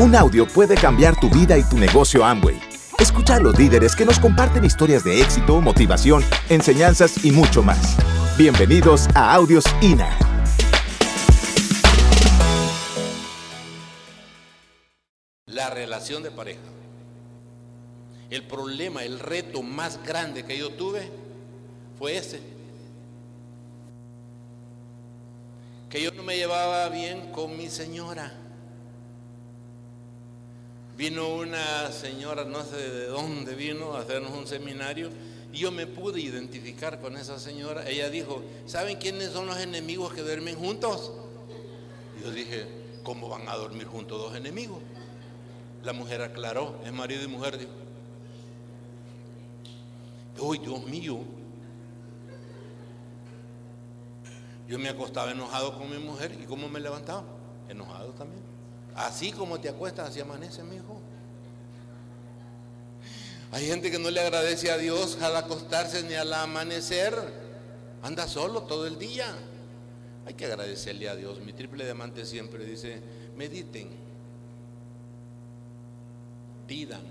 Un audio puede cambiar tu vida y tu negocio Amway. Escucha a los líderes que nos comparten historias de éxito, motivación, enseñanzas y mucho más. Bienvenidos a Audios INA. La relación de pareja. El problema, el reto más grande que yo tuve fue ese. Que yo no me llevaba bien con mi señora. Vino una señora, no sé de dónde vino, a hacernos un seminario y yo me pude identificar con esa señora. Ella dijo, ¿saben quiénes son los enemigos que duermen juntos? Yo dije, ¿cómo van a dormir juntos dos enemigos? La mujer aclaró, es marido y mujer, dijo. Uy, Dios mío. Yo me acostaba enojado con mi mujer y ¿cómo me levantaba? Enojado también. Así como te acuestas, así amanece, mi hijo. Hay gente que no le agradece a Dios al acostarse ni al amanecer. Anda solo todo el día. Hay que agradecerle a Dios. Mi triple diamante siempre dice, mediten, pidan,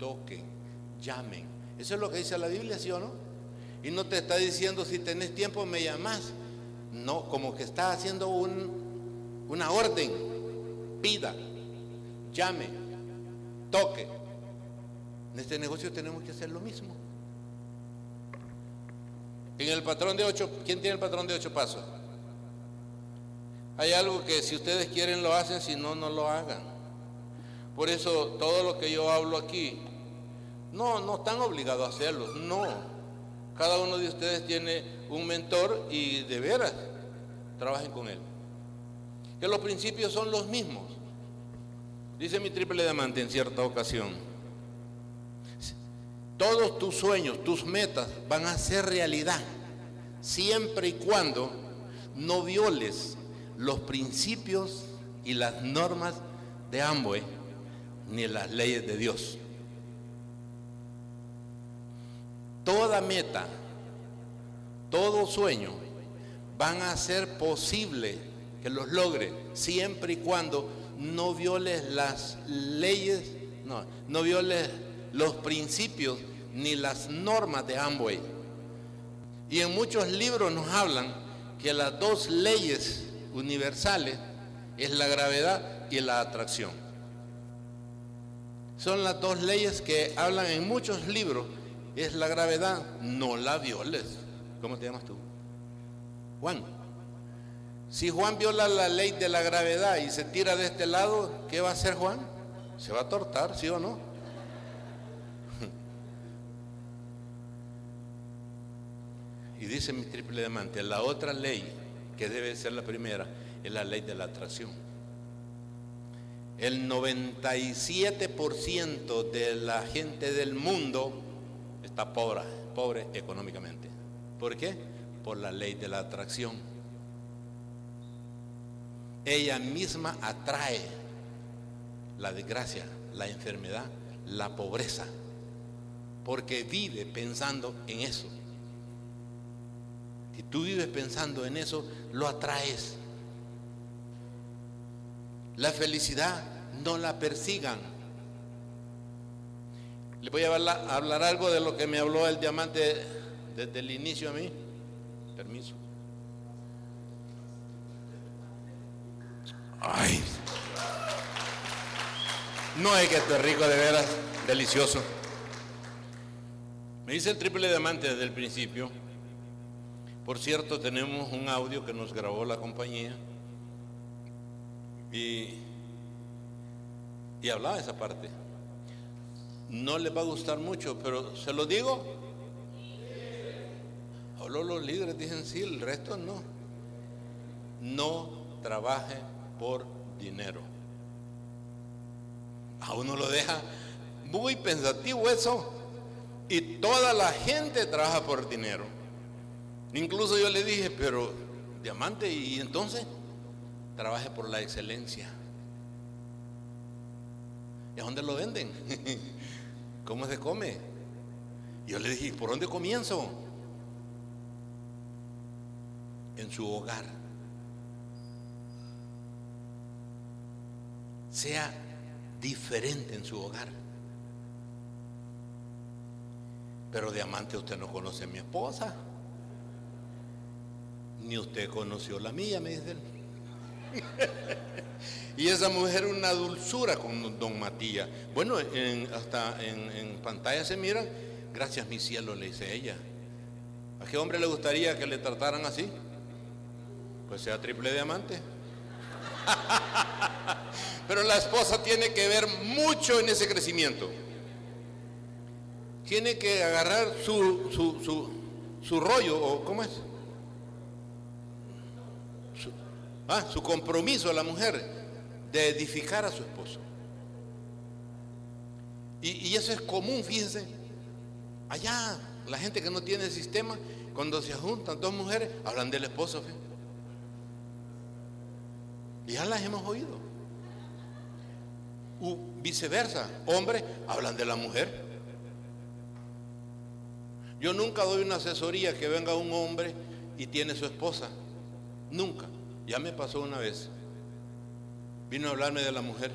toquen, llamen. Eso es lo que dice la Biblia, ¿sí o no? Y no te está diciendo si tenés tiempo me llamas. No, como que está haciendo un, una orden pida, llame, toque. En este negocio tenemos que hacer lo mismo. En el patrón de ocho, ¿quién tiene el patrón de ocho pasos? Hay algo que si ustedes quieren lo hacen, si no, no lo hagan. Por eso todo lo que yo hablo aquí, no, no están obligados a hacerlo, no. Cada uno de ustedes tiene un mentor y de veras trabajen con él que los principios son los mismos. Dice mi triple diamante en cierta ocasión, todos tus sueños, tus metas van a ser realidad, siempre y cuando no violes los principios y las normas de Amway ni las leyes de Dios. Toda meta, todo sueño van a ser posible que los logre, siempre y cuando no violes las leyes, no, no violes los principios ni las normas de Amway. Y en muchos libros nos hablan que las dos leyes universales es la gravedad y la atracción. Son las dos leyes que hablan en muchos libros. Es la gravedad, no la violes. ¿Cómo te llamas tú? Juan. Si Juan viola la ley de la gravedad y se tira de este lado, ¿qué va a hacer Juan? Se va a tortar, ¿sí o no? Y dice mi triple diamante, la otra ley, que debe ser la primera, es la ley de la atracción. El 97% de la gente del mundo está pobre, pobre económicamente. ¿Por qué? Por la ley de la atracción ella misma atrae la desgracia, la enfermedad, la pobreza, porque vive pensando en eso. Si tú vives pensando en eso, lo atraes. La felicidad no la persigan. Le voy a hablar, hablar algo de lo que me habló el diamante desde el inicio a mí. Permiso. Ay. No es que esté rico de veras, delicioso. Me dice el triple diamante desde el principio. Por cierto, tenemos un audio que nos grabó la compañía y, y hablaba esa parte. No le va a gustar mucho, pero se lo digo. Habló los líderes, dicen sí, el resto no. No trabaje por dinero. A uno lo deja muy pensativo eso. Y toda la gente trabaja por dinero. Incluso yo le dije, pero diamante, y entonces trabaje por la excelencia. ¿Y a dónde lo venden? ¿Cómo se come? yo le dije, ¿por dónde comienzo? En su hogar. Sea diferente en su hogar. Pero de amante usted no conoce a mi esposa. Ni usted conoció la mía, me dice él. y esa mujer una dulzura con don Matías. Bueno, hasta en, pantalla se mira, gracias mi cielo, le dice ella. ¿A qué hombre le gustaría que le trataran así? Pues sea triple diamante. Pero la esposa tiene que ver mucho en ese crecimiento. Tiene que agarrar su, su, su, rollo, o ¿cómo es? Su, ah, su compromiso a la mujer de edificar a su esposo. Y, y eso es común, fíjense. Allá, la gente que no tiene sistema, cuando se juntan dos mujeres, hablan del esposo. Ya las hemos oído. U viceversa, hombres hablan de la mujer. Yo nunca doy una asesoría que venga un hombre y tiene su esposa. Nunca. Ya me pasó una vez. Vino a hablarme de la mujer.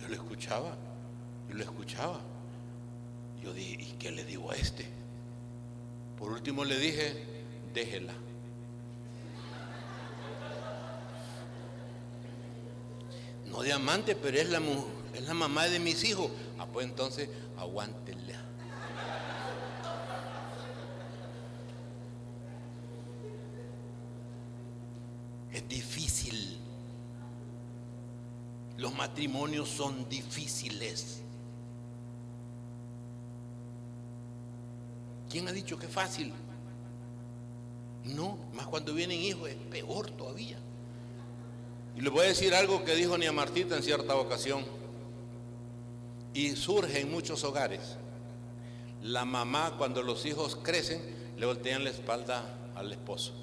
Yo le escuchaba. Yo le escuchaba. Yo dije, ¿y qué le digo a este? Por último le dije, déjela. No diamante, pero es la, es la mamá de mis hijos. Ah, pues entonces aguántela. Es difícil. Los matrimonios son difíciles. ¿Quién ha dicho que es fácil? No, más cuando vienen hijos es peor todavía. Y les voy a decir algo que dijo Nia Martita en cierta ocasión. Y surge en muchos hogares. La mamá cuando los hijos crecen le voltean la espalda al esposo.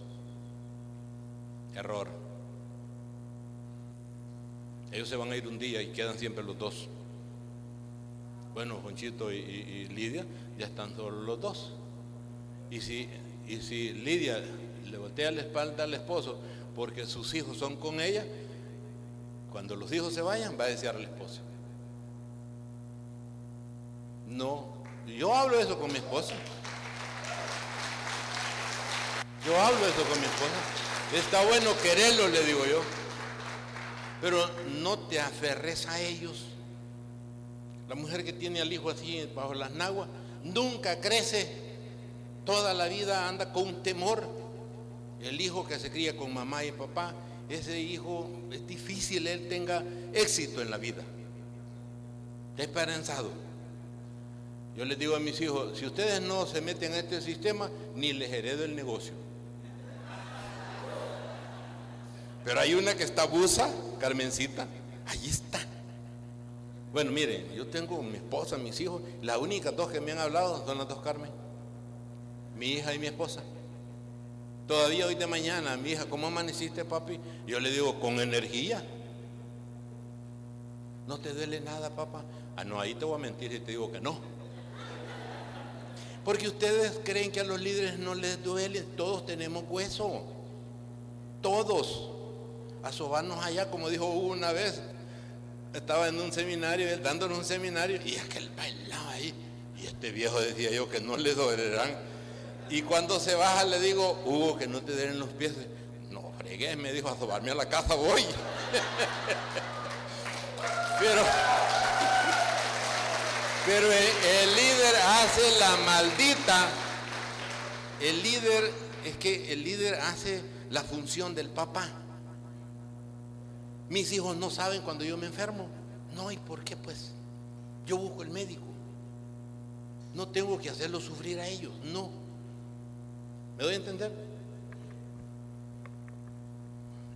Error. Ellos se van a ir un día y quedan siempre los dos. Bueno, Jonchito y, Lidia ya están solo los dos. Y si, y si Lidia le voltea la espalda al esposo, porque sus hijos son con ella, cuando los hijos se vayan va a desear al esposo. No, yo hablo eso con mi esposa. Yo hablo eso con mi esposa. Está bueno quererlo, le digo yo. Pero no te aferres a ellos. La mujer que tiene al hijo así bajo las naguas nunca crece. Toda la vida anda con un temor el hijo que se cría con mamá y papá, ese hijo es difícil él tenga éxito en la vida. Esperanzado. Yo les digo a mis hijos, si ustedes no se meten en este sistema, ni les heredo el negocio. Pero hay una que está busa, Carmencita, ahí está. Bueno, miren, yo tengo mi esposa, mis hijos, las únicas dos que me han hablado son las dos Carmen, mi hija y mi esposa. Todavía hoy de mañana, mi hija, ¿cómo amaneciste, papi? Yo le digo, con energía. ¿No te duele nada, papá? Ah, no, ahí te voy a mentir y te digo que no. Porque ustedes creen que a los líderes no les duele. Todos tenemos hueso. Todos. A sobarnos allá, como dijo una vez. Estaba en un seminario, dándonos un seminario, y aquel bailaba ahí. Y este viejo decía yo que no le dolerán y cuando se baja le digo, Hugo, que no te den los pies. No, fregué, me dijo, a sobarme a la casa voy. pero, pero el, líder hace la maldita. El líder, es que el líder hace la función del papá. Mis hijos no saben cuando yo me enfermo. No, ¿y por qué pues? Yo busco el médico. No tengo que hacerlo sufrir a ellos, no. ¿Me doy a entender?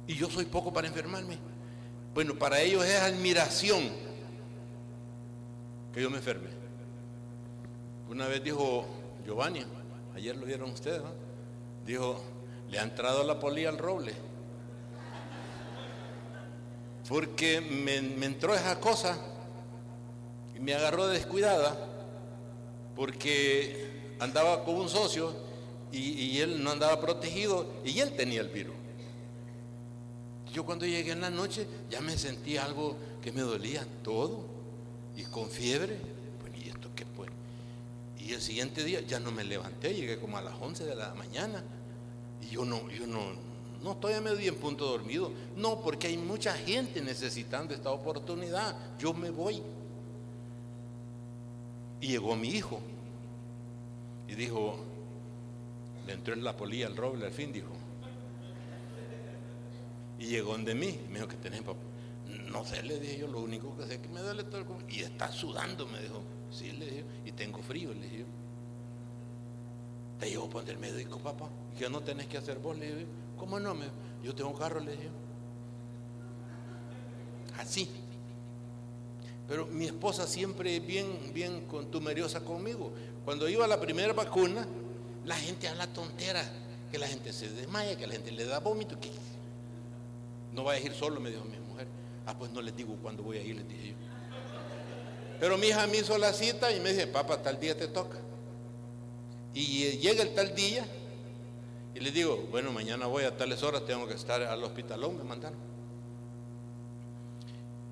Y yo soy poco para enfermarme. Bueno, para ellos es admiración que yo me enferme. Una vez dijo Giovanni, ayer lo vieron ustedes, ¿no? dijo, le ha entrado la polilla al roble. Porque me, me entró esa cosa y me agarró descuidada porque andaba con un socio y, él no andaba protegido y él tenía el virus. Yo cuando llegué en la noche ya me sentí algo que me dolía todo y con fiebre. Pues, ¿y esto qué fue? Y el siguiente día ya no me levanté, llegué como a las 11 de la mañana. Y yo no, yo no, no estoy a medio en punto dormido. No, porque hay mucha gente necesitando esta oportunidad. Yo me voy. Y llegó mi hijo. Y dijo, entró en la polilla al roble al fin, dijo. Y llegó donde mí, me dijo que tenés papá. No sé, le dije yo, lo único que sé es que me duele todo el cuerpo. Y está sudando, me dijo. Sí, le dije, y tengo frío, le dije. Te llevo a poner el médico, papá. Que no tenés que hacer vos, le dije. ¿Cómo no? Me, yo tengo carro, le dije. Así. Pero mi esposa siempre bien, bien contumeriosa conmigo. Cuando iba a la primera vacuna, la gente habla tontera, que la gente se desmaya, que la gente le da vómito. No vaya a ir solo, me dijo mi mujer. Ah, pues no les digo cuándo voy a ir, les dije yo. Pero mi hija me hizo la cita y me dice, papá, tal día te toca. Y eh, llega el tal día y le digo, bueno, mañana voy a tales horas, tengo que estar al hospitalón, me mandaron.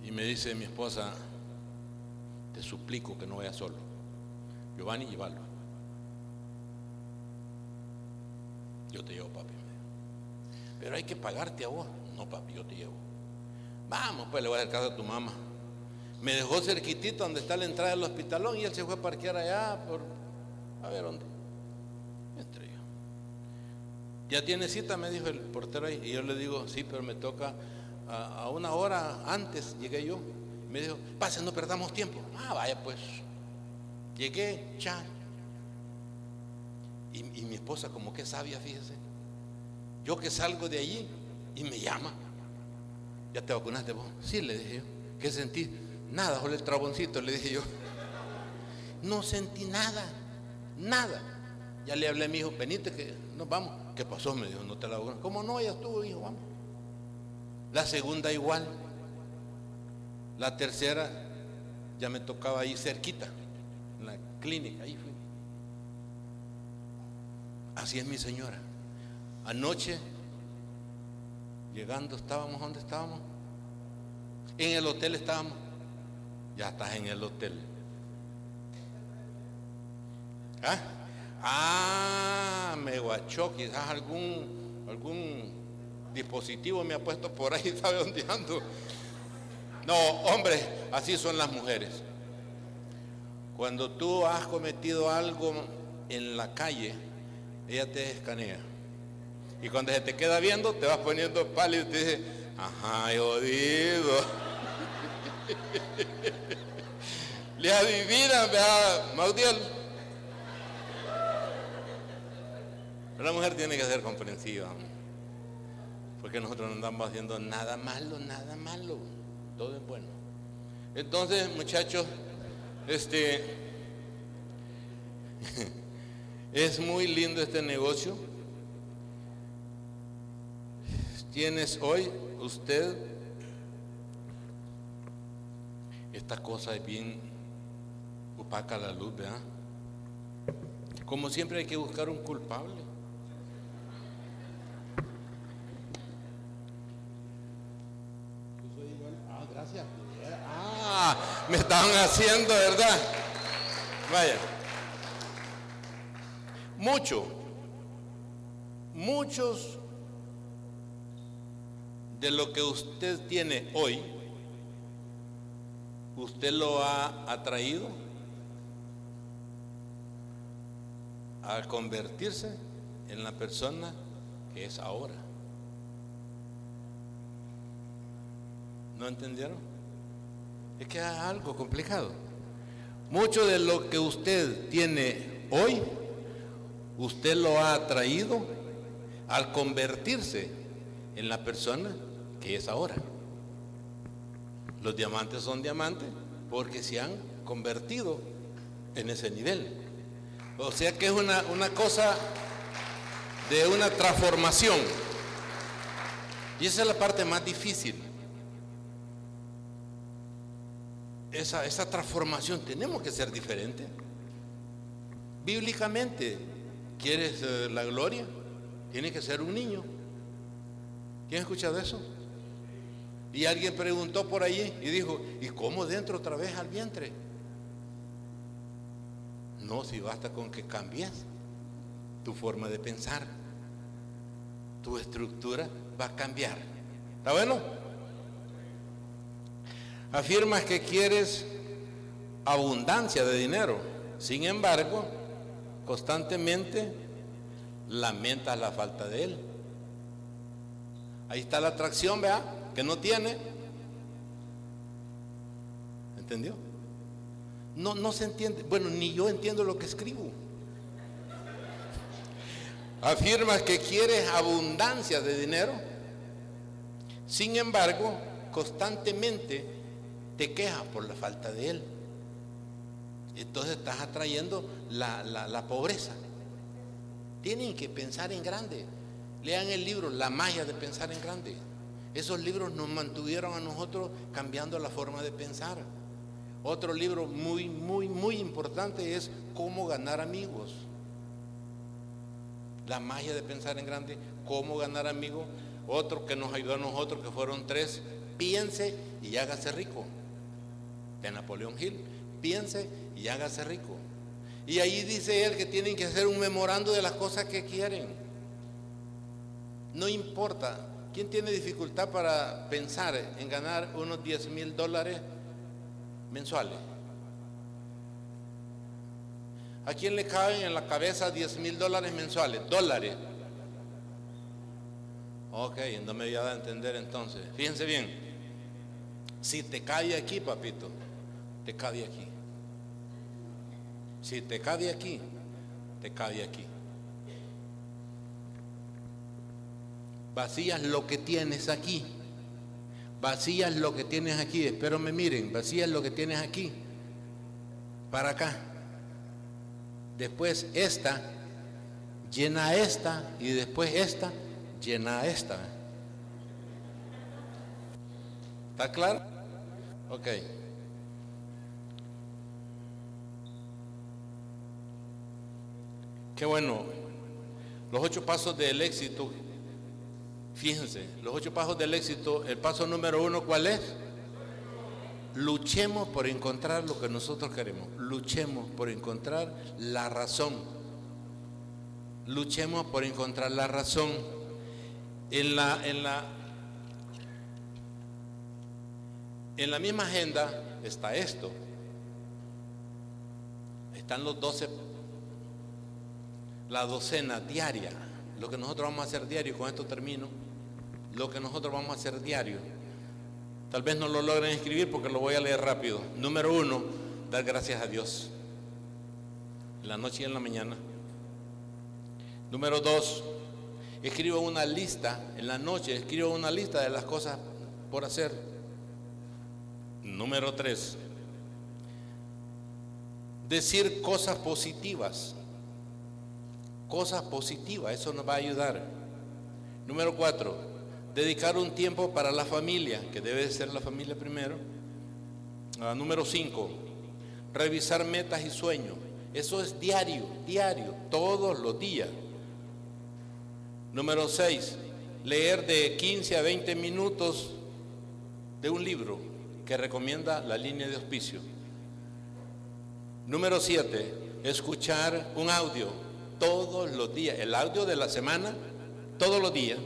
Y me dice mi esposa, te suplico que no vaya solo. Giovanni, llévalo. Yo te llevo, papi. Pero hay que pagarte a vos. No, papi, yo te llevo. Vamos, pues le voy a hacer caso a tu mamá. Me dejó cerquitito donde está la entrada del hospitalón y él se fue a parquear allá por... A ver dónde. Entre yo. Ya tiene cita, me dijo el portero ahí. Y yo le digo, sí, pero me toca a, una hora antes, llegué yo. Me dijo, pase, no perdamos tiempo. Ah, vaya pues. Llegué, ya. Y, mi esposa como que sabia, fíjese. Yo que salgo de allí, y me llama. ¿Ya te vacunaste vos? Sí, le dije yo. ¿Qué sentí? Nada, solo el traboncito, le dije yo. No sentí nada, nada. Ya le hablé a mi hijo, venite que nos vamos. ¿Qué pasó? Me dijo, no te la vacunaste. ¿Cómo no? Ya estuvo, hijo, vamos. La segunda igual. La tercera ya me tocaba ahí cerquita, en la clínica, ahí fui. Así es mi señora. Anoche Llegando estábamos, ¿dónde estábamos? En el hotel estábamos. Ya estás en el hotel. ¿Ah? Ah, me guachó, quizás algún, algún dispositivo me ha puesto por ahí, ¿sabe dónde ando? No, hombre, así son las mujeres. Cuando tú has cometido algo en la calle, ella te escanea. Y cuando se te queda viendo, te vas poniendo pálido y te dice, ajá, jodido. Le adivinan, vea, Maudiel. la mujer tiene que ser comprensiva. Porque nosotros no andamos haciendo nada malo, nada malo. Todo es bueno. Entonces, muchachos, este es muy lindo este negocio. tienes hoy usted, esta cosa es bien opaca la luz, ¿verdad? Como siempre hay que buscar un culpable. Ah, me estaban haciendo, ¿verdad? Vaya. Mucho, muchos de lo que usted tiene hoy, usted lo ha atraído a convertirse en la persona que es ahora. ¿No entendieron? Es que es algo complicado. Mucho de lo que usted tiene hoy, usted lo ha atraído al convertirse en la persona que es ahora. Los diamantes son diamantes porque se han convertido en ese nivel. O sea que es una, una cosa de una transformación. Y esa es la parte más difícil. Esa, esa transformación tenemos que ser diferentes. Bíblicamente, ¿quieres eh, la gloria? Tiene que ser un niño. ¿Quién ha escuchado eso? Y alguien preguntó por allí y dijo, ¿y cómo dentro otra vez al vientre? No, si basta con que cambies tu forma de pensar, tu estructura va a cambiar. ¿Está bueno? Afirmas que quieres abundancia de dinero, sin embargo, constantemente lamentas la falta de él. Ahí está la atracción, vea, que no tiene. ¿Entendió? No, no se entiende. Bueno, ni yo entiendo lo que escribo. Afirmas que quieres abundancia de dinero. Sin embargo, constantemente te quejas por la falta de él. Entonces estás atrayendo la, la pobreza. Tienen que pensar en grande. Lean el libro La magia de pensar en grande. Esos libros nos mantuvieron a nosotros cambiando la forma de pensar. Otro libro muy, muy, muy importante es Cómo ganar amigos. La magia de pensar en grande, cómo ganar amigos. Otro que nos ayudó a nosotros, que fueron tres, piense y hágase rico. De Napoleón Hill, piense y hágase rico. Y ahí dice él que tienen que hacer un memorando de las cosas que quieren. No importa. ¿Quién tiene dificultad para pensar en ganar unos 10 mil dólares mensuales? ¿A quién le caben en la cabeza 10 mil dólares mensuales? Dólares. Ok, no me voy a dar a entender entonces. Fíjense bien. Si te cae aquí, papito, te cabe aquí. Si te cabe aquí, te cabe aquí. Vacías lo que tienes aquí. Vacías lo que tienes aquí. Espero me miren. Vacías lo que tienes aquí. Para acá. Después esta. Llena esta. Y después esta. Llena esta. ¿Está claro? Ok. Qué bueno. Los ocho pasos del éxito. Fíjense, los ocho pasos del éxito, el paso número uno, ¿cuál es? Luchemos por encontrar lo que nosotros queremos. Luchemos por encontrar la razón. Luchemos por encontrar la razón. En la, en la, en la misma agenda está esto. Están los doce la docena diaria, lo que nosotros vamos a hacer diario, con esto termino, lo que nosotros vamos a hacer diario. Tal vez no lo logren escribir porque lo voy a leer rápido. Número uno, dar gracias a Dios. En la noche y en la mañana. Número dos, escribo una lista, en la noche escribo una lista de las cosas por hacer. Número tres, decir cosas positivas cosas positivas, eso nos va a ayudar. Número cuatro, dedicar un tiempo para la familia, que debe ser la familia primero. Ah, número cinco, revisar metas y sueños. Eso es diario, diario, todos los días. Número seis, leer de 15 a 20 minutos de un libro que recomienda la línea de auspicio. Número siete, escuchar un audio todos los días, el audio de la semana, todos los días.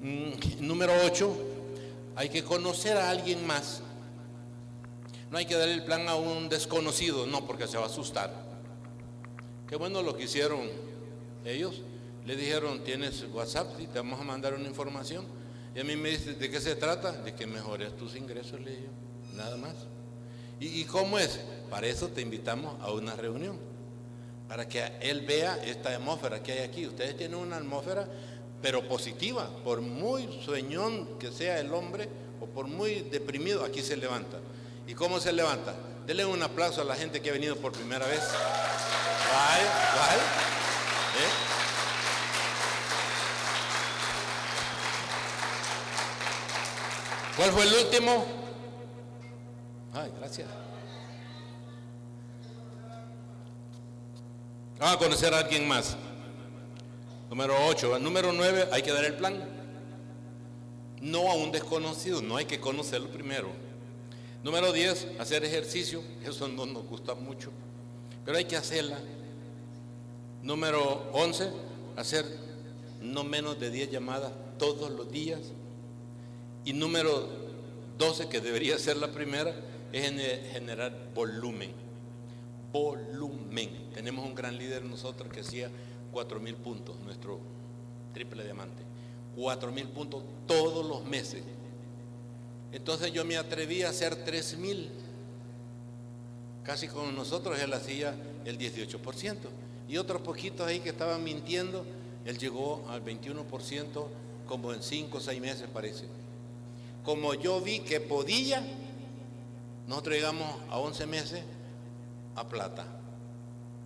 Mm, número 8, hay que conocer a alguien más. No hay que darle el plan a un desconocido, no, porque se va a asustar. Qué bueno lo que hicieron ellos. Le dijeron, tienes WhatsApp, y te vamos a mandar una información. Y a mí me dice, ¿de qué se trata? De que mejores tus ingresos, le digo, nada más. ¿Y, ¿Y cómo es? Para eso te invitamos a una reunión para que él vea esta atmósfera que hay aquí. Ustedes tienen una atmósfera, pero positiva, por muy sueñón que sea el hombre o por muy deprimido, aquí se levanta. ¿Y cómo se levanta? Denle un aplauso a la gente que ha venido por primera vez. Vale. ¿Eh? ¿Cuál fue el último? Ay, gracias. A conocer a alguien más. Número 8. Número 9, hay que dar el plan. no a un desconocido, no hay que conocerlo primero. Número 10, hacer ejercicio, eso no nos gusta mucho, pero hay que hacerla. Número 11, hacer no menos de 10 llamadas todos los días. Y número 12, que debería ser la primera, es generar volumen. Volumen. Tenemos un gran líder nosotros que hacía 4.000 puntos, nuestro triple diamante. 4.000 puntos todos los meses. Entonces yo me atreví a hacer 3.000. Casi con nosotros él hacía el 18%. Y otros poquitos ahí que estaban mintiendo, él llegó al 21% como en 5 o 6 meses parece. Como yo vi que podía, nosotros llegamos a 11 meses a plata.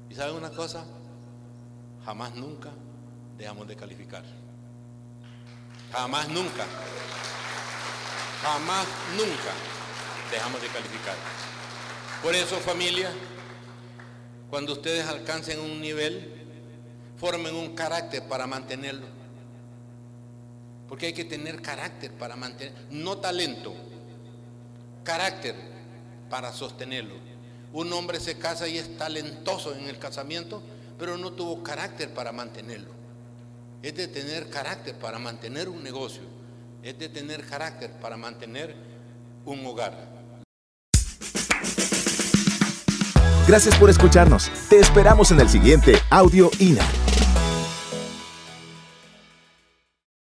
¿Y saben una cosa? Jamás nunca dejamos de calificar. Jamás nunca. Jamás nunca dejamos de calificar. Por eso familia, cuando ustedes alcancen un nivel, formen un carácter para mantenerlo. Porque hay que tener carácter para mantener, no talento, carácter para sostenerlo. Un hombre se casa y es talentoso en el casamiento, pero no tuvo carácter para mantenerlo. Es de tener carácter para mantener un negocio. Es de tener carácter para mantener un hogar. Gracias por escucharnos. Te esperamos en el siguiente Audio INA.